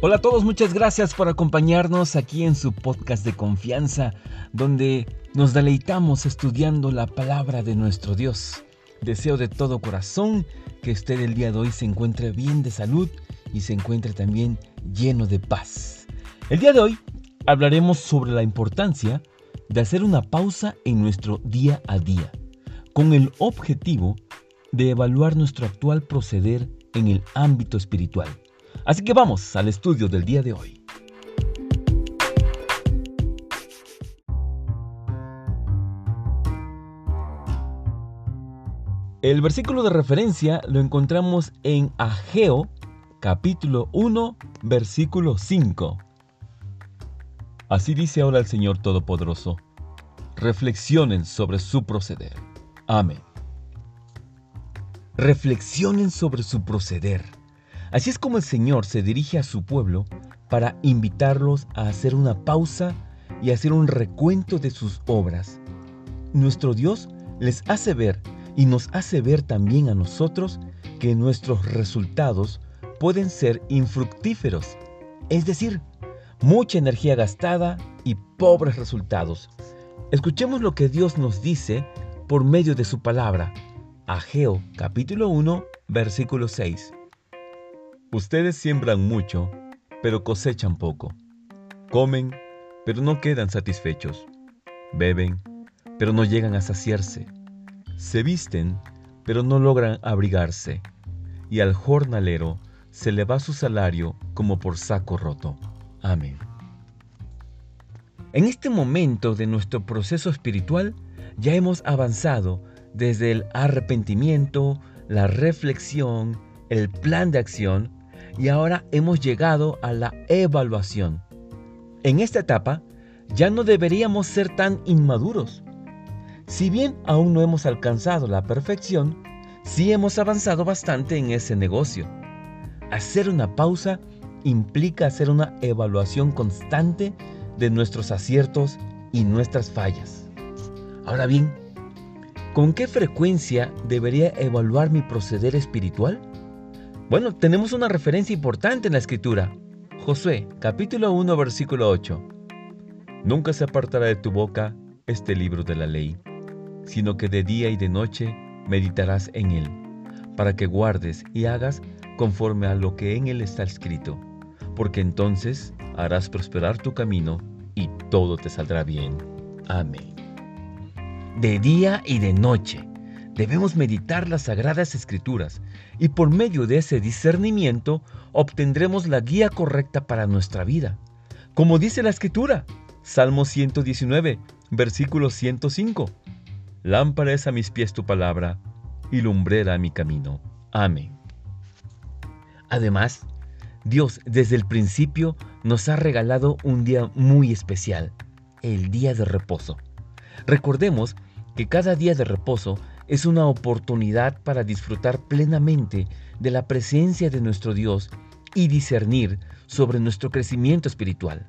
Hola a todos, muchas gracias por acompañarnos aquí en su podcast de confianza, donde nos deleitamos estudiando la palabra de nuestro Dios. Deseo de todo corazón que usted el día de hoy se encuentre bien de salud y se encuentre también lleno de paz. El día de hoy hablaremos sobre la importancia de hacer una pausa en nuestro día a día, con el objetivo de evaluar nuestro actual proceder en el ámbito espiritual. Así que vamos al estudio del día de hoy. El versículo de referencia lo encontramos en Ageo capítulo 1 versículo 5. Así dice ahora el Señor Todopoderoso. Reflexionen sobre su proceder. Amén. Reflexionen sobre su proceder. Así es como el Señor se dirige a su pueblo para invitarlos a hacer una pausa y hacer un recuento de sus obras. Nuestro Dios les hace ver y nos hace ver también a nosotros que nuestros resultados pueden ser infructíferos, es decir, mucha energía gastada y pobres resultados. Escuchemos lo que Dios nos dice por medio de su palabra. Ageo capítulo 1 versículo 6. Ustedes siembran mucho, pero cosechan poco. Comen, pero no quedan satisfechos. Beben, pero no llegan a saciarse. Se visten, pero no logran abrigarse. Y al jornalero se le va su salario como por saco roto. Amén. En este momento de nuestro proceso espiritual ya hemos avanzado desde el arrepentimiento, la reflexión, el plan de acción y ahora hemos llegado a la evaluación. En esta etapa ya no deberíamos ser tan inmaduros. Si bien aún no hemos alcanzado la perfección, sí hemos avanzado bastante en ese negocio. Hacer una pausa implica hacer una evaluación constante de nuestros aciertos y nuestras fallas. Ahora bien, ¿con qué frecuencia debería evaluar mi proceder espiritual? Bueno, tenemos una referencia importante en la escritura. Josué, capítulo 1, versículo 8. Nunca se apartará de tu boca este libro de la ley, sino que de día y de noche meditarás en él, para que guardes y hagas conforme a lo que en él está escrito, porque entonces harás prosperar tu camino y todo te saldrá bien. Amén. De día y de noche debemos meditar las sagradas escrituras y por medio de ese discernimiento obtendremos la guía correcta para nuestra vida. Como dice la escritura, Salmo 119, versículo 105. Lámpara es a mis pies tu palabra y lumbrera a mi camino. Amén. Además, Dios desde el principio nos ha regalado un día muy especial, el día de reposo. Recordemos que cada día de reposo es una oportunidad para disfrutar plenamente de la presencia de nuestro Dios y discernir sobre nuestro crecimiento espiritual.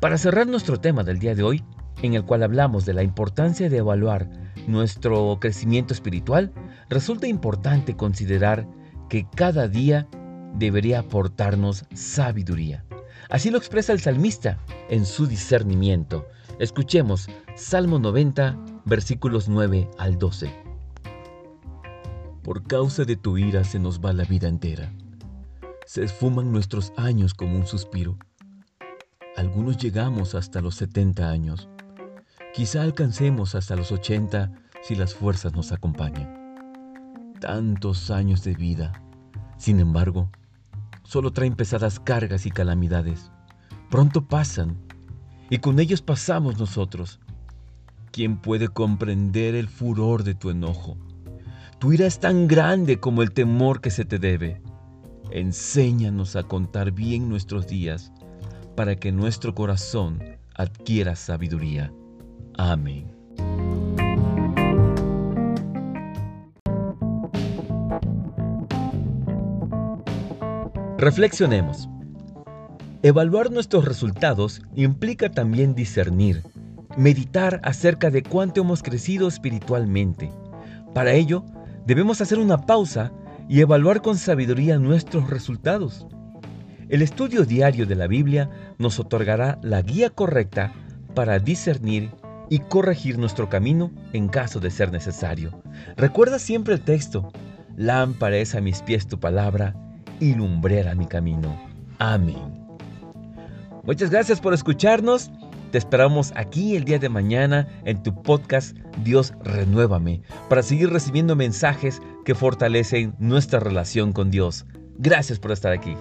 Para cerrar nuestro tema del día de hoy, en el cual hablamos de la importancia de evaluar nuestro crecimiento espiritual, resulta importante considerar que cada día debería aportarnos sabiduría. Así lo expresa el salmista en su discernimiento. Escuchemos Salmo 90, versículos 9 al 12. Por causa de tu ira se nos va la vida entera. Se esfuman nuestros años como un suspiro. Algunos llegamos hasta los 70 años. Quizá alcancemos hasta los 80 si las fuerzas nos acompañan. Tantos años de vida. Sin embargo, solo traen pesadas cargas y calamidades. Pronto pasan y con ellos pasamos nosotros. ¿Quién puede comprender el furor de tu enojo? Tu ira es tan grande como el temor que se te debe. Enséñanos a contar bien nuestros días para que nuestro corazón adquiera sabiduría. Amén. Reflexionemos. Evaluar nuestros resultados implica también discernir, meditar acerca de cuánto hemos crecido espiritualmente. Para ello, debemos hacer una pausa y evaluar con sabiduría nuestros resultados. El estudio diario de la Biblia nos otorgará la guía correcta para discernir y corregir nuestro camino en caso de ser necesario. Recuerda siempre el texto. Lámpara es a mis pies tu palabra y lumbrera mi camino. Amén. Muchas gracias por escucharnos. Te esperamos aquí el día de mañana en tu podcast Dios Renuévame para seguir recibiendo mensajes que fortalecen nuestra relación con Dios. Gracias por estar aquí.